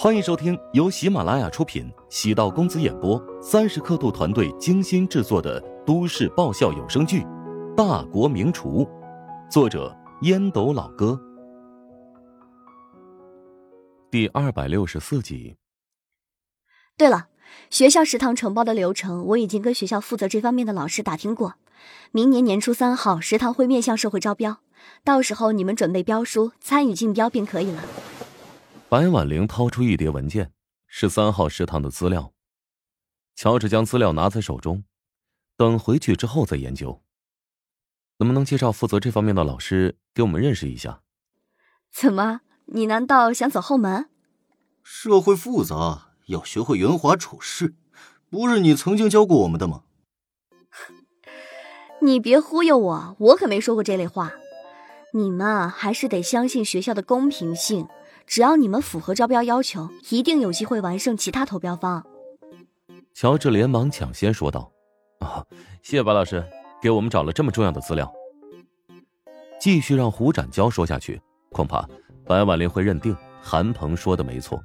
欢迎收听由喜马拉雅出品、喜道公子演播、三十刻度团队精心制作的都市爆笑有声剧《大国名厨》，作者烟斗老哥，第二百六十四集。对了，学校食堂承包的流程我已经跟学校负责这方面的老师打听过，明年年初三号食堂会面向社会招标，到时候你们准备标书，参与竞标便可以了。白婉玲掏出一叠文件，是三号食堂的资料。乔治将资料拿在手中，等回去之后再研究。能不能介绍负责这方面的老师给我们认识一下？怎么，你难道想走后门？社会复杂，要学会圆滑处事，不是你曾经教过我们的吗？你别忽悠我，我可没说过这类话。你们还是得相信学校的公平性。只要你们符合招标要求，一定有机会完胜其他投标方。乔治连忙抢先说道：“啊，谢谢白老师，给我们找了这么重要的资料。”继续让胡展娇说下去，恐怕白婉玲会认定韩鹏说的没错。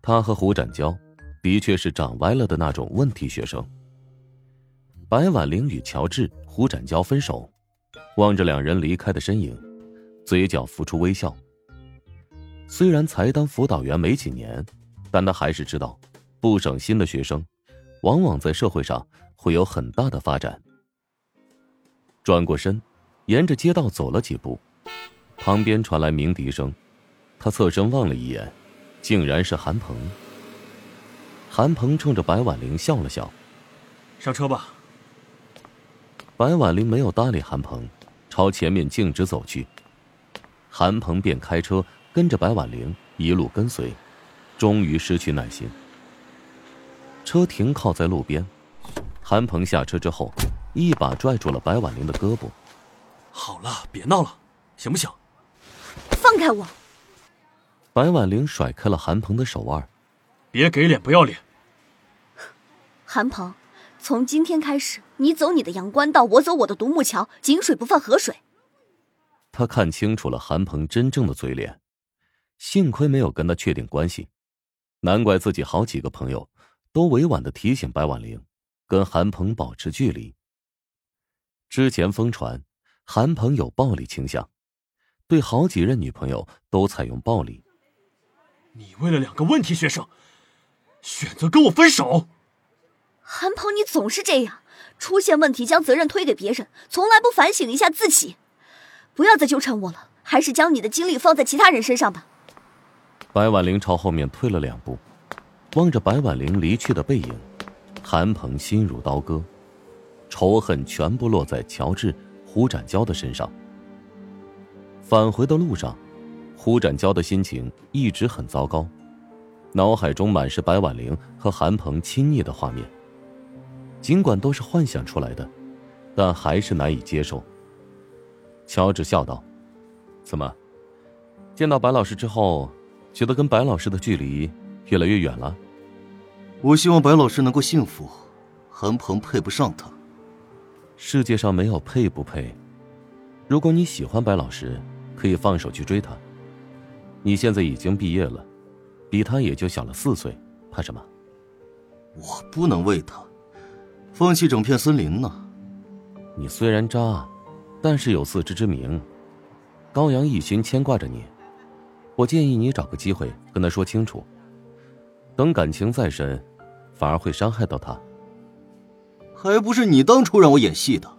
他和胡展娇的确是长歪了的那种问题学生。白婉玲与乔治、胡展娇分手，望着两人离开的身影，嘴角浮出微笑。虽然才当辅导员没几年，但他还是知道，不省心的学生，往往在社会上会有很大的发展。转过身，沿着街道走了几步，旁边传来鸣笛声，他侧身望了一眼，竟然是韩鹏。韩鹏冲着白婉玲笑了笑：“上车吧。”白婉玲没有搭理韩鹏，朝前面径直走去，韩鹏便开车。跟着白婉玲一路跟随，终于失去耐心。车停靠在路边，韩鹏下车之后，一把拽住了白婉玲的胳膊。好了，别闹了，行不行？放开我！白婉玲甩开了韩鹏的手腕。别给脸不要脸！韩鹏，从今天开始，你走你的阳关道，我走我的独木桥，井水不犯河水。他看清楚了韩鹏真正的嘴脸。幸亏没有跟他确定关系，难怪自己好几个朋友都委婉的提醒白婉玲，跟韩鹏保持距离。之前疯传韩鹏有暴力倾向，对好几任女朋友都采用暴力。你为了两个问题学生，选择跟我分手？韩鹏，你总是这样，出现问题将责任推给别人，从来不反省一下自己。不要再纠缠我了，还是将你的精力放在其他人身上吧。白婉玲朝后面退了两步，望着白婉玲离去的背影，韩鹏心如刀割，仇恨全部落在乔治、胡展娇的身上。返回的路上，胡展娇的心情一直很糟糕，脑海中满是白婉玲和韩鹏亲昵的画面。尽管都是幻想出来的，但还是难以接受。乔治笑道：“怎么，见到白老师之后？”觉得跟白老师的距离越来越远了。我希望白老师能够幸福，韩鹏配不上他。世界上没有配不配。如果你喜欢白老师，可以放手去追他。你现在已经毕业了，比他也就小了四岁，怕什么？我不能为他放弃整片森林呢。你虽然渣，但是有自知之明。高阳一心牵挂着你。我建议你找个机会跟他说清楚。等感情再深，反而会伤害到他。还不是你当初让我演戏的。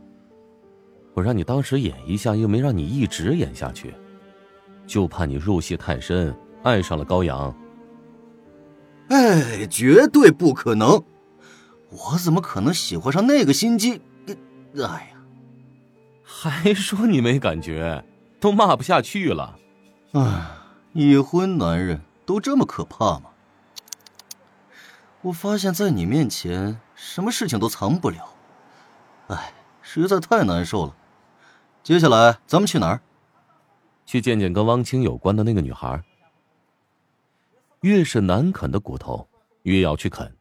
我让你当时演一下，又没让你一直演下去，就怕你入戏太深，爱上了高阳。哎，绝对不可能！我怎么可能喜欢上那个心机？哎呀，还说你没感觉，都骂不下去了。哎。已婚男人都这么可怕吗？我发现，在你面前，什么事情都藏不了。哎，实在太难受了。接下来，咱们去哪儿？去见见跟汪清有关的那个女孩。越是难啃的骨头，越要去啃，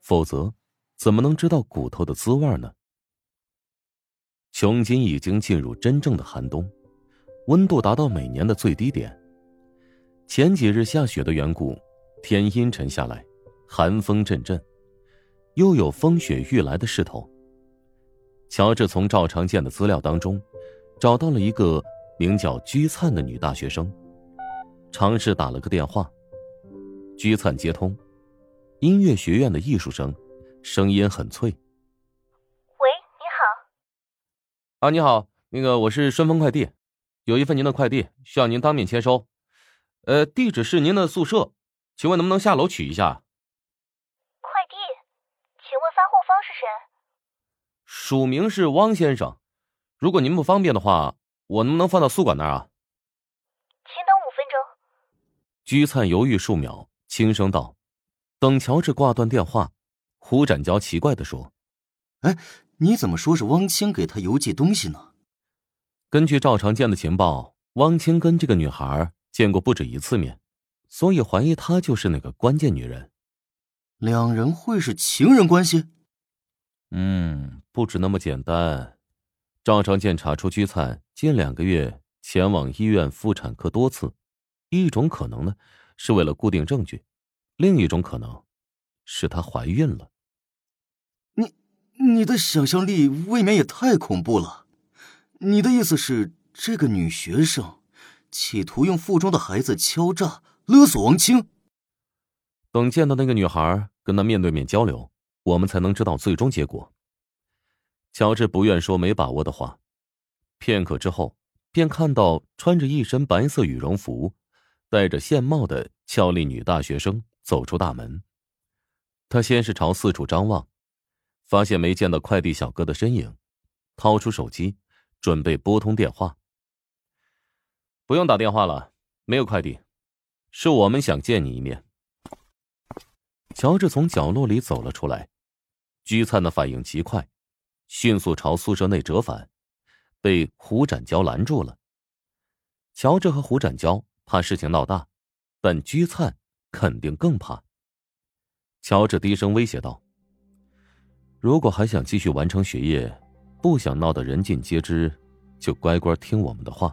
否则，怎么能知道骨头的滋味呢？琼金已经进入真正的寒冬，温度达到每年的最低点。前几日下雪的缘故，天阴沉下来，寒风阵阵，又有风雪欲来的势头。乔治从赵长健的资料当中，找到了一个名叫居灿的女大学生，尝试打了个电话。居灿接通，音乐学院的艺术生，声音很脆。喂，你好。啊，你好，那个我是顺丰快递，有一份您的快递需要您当面签收，呃，地址是您的宿舍，请问能不能下楼取一下？快递，请问发货方是谁？署名是汪先生，如果您不方便的话，我能不能放到宿管那儿啊？请等五分钟。居灿犹豫数秒。轻声道：“等乔治挂断电话，胡展娇奇怪的说：‘哎，你怎么说是汪清给他邮寄东西呢？’根据赵长健的情报，汪清跟这个女孩见过不止一次面，所以怀疑她就是那个关键女人。两人会是情人关系？嗯，不止那么简单。赵长健查出居灿近两个月前往医院妇产科多次，一种可能呢。”是为了固定证据，另一种可能，是她怀孕了。你，你的想象力未免也太恐怖了。你的意思是，这个女学生企图用腹中的孩子敲诈勒索王清？等见到那个女孩，跟她面对面交流，我们才能知道最终结果。乔治不愿说没把握的话，片刻之后，便看到穿着一身白色羽绒服。戴着线帽的俏丽女大学生走出大门，她先是朝四处张望，发现没见到快递小哥的身影，掏出手机准备拨通电话。不用打电话了，没有快递，是我们想见你一面。乔治从角落里走了出来，居灿的反应极快，迅速朝宿舍内折返，被胡展娇拦住了。乔治和胡展娇。怕事情闹大，但居灿肯定更怕。乔治低声威胁道：“如果还想继续完成学业，不想闹得人尽皆知，就乖乖听我们的话。”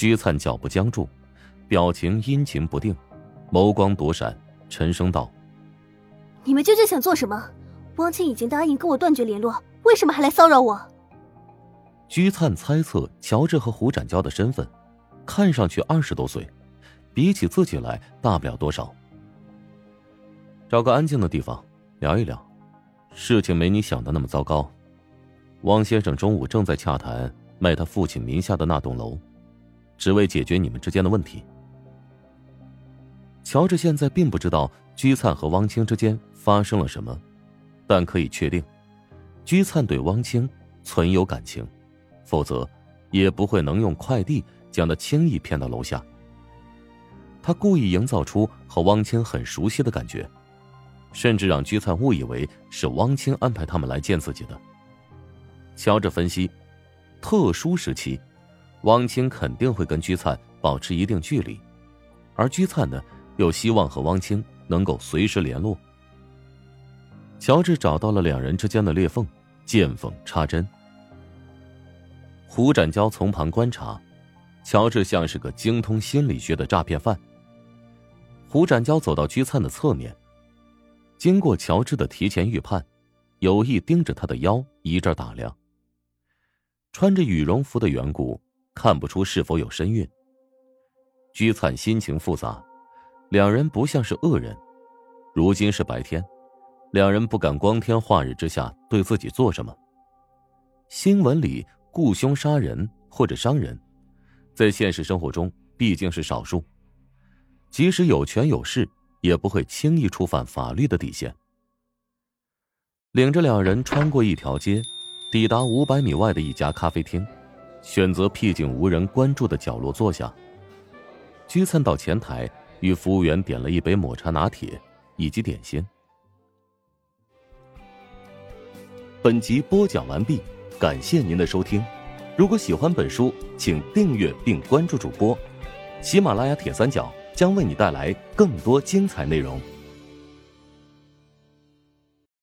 居灿脚步僵住，表情阴晴不定，眸光躲闪，沉声道：“你们究竟想做什么？汪清已经答应跟我断绝联络，为什么还来骚扰我？”居灿猜测乔治和胡展娇的身份。看上去二十多岁，比起自己来大不了多少。找个安静的地方聊一聊，事情没你想的那么糟糕。汪先生中午正在洽谈卖他父亲名下的那栋楼，只为解决你们之间的问题。乔治现在并不知道居灿和汪清之间发生了什么，但可以确定，居灿对汪清存有感情，否则也不会能用快递。将他轻易骗到楼下。他故意营造出和汪清很熟悉的感觉，甚至让居灿误以为是汪清安排他们来见自己的。乔治分析，特殊时期，汪清肯定会跟居灿保持一定距离，而居灿呢，又希望和汪清能够随时联络。乔治找到了两人之间的裂缝，见缝插针。胡展娇从旁观察。乔治像是个精通心理学的诈骗犯。胡展娇走到居灿的侧面，经过乔治的提前预判，有意盯着他的腰一阵打量。穿着羽绒服的缘故，看不出是否有身孕。居灿心情复杂，两人不像是恶人。如今是白天，两人不敢光天化日之下对自己做什么。新闻里雇凶杀人或者伤人。在现实生活中，毕竟是少数。即使有权有势，也不会轻易触犯法律的底线。领着两人穿过一条街，抵达五百米外的一家咖啡厅，选择僻静无人关注的角落坐下。居灿到前台，与服务员点了一杯抹茶拿铁以及点心。本集播讲完毕，感谢您的收听。如果喜欢本书，请订阅并关注主播。喜马拉雅铁三角将为你带来更多精彩内容。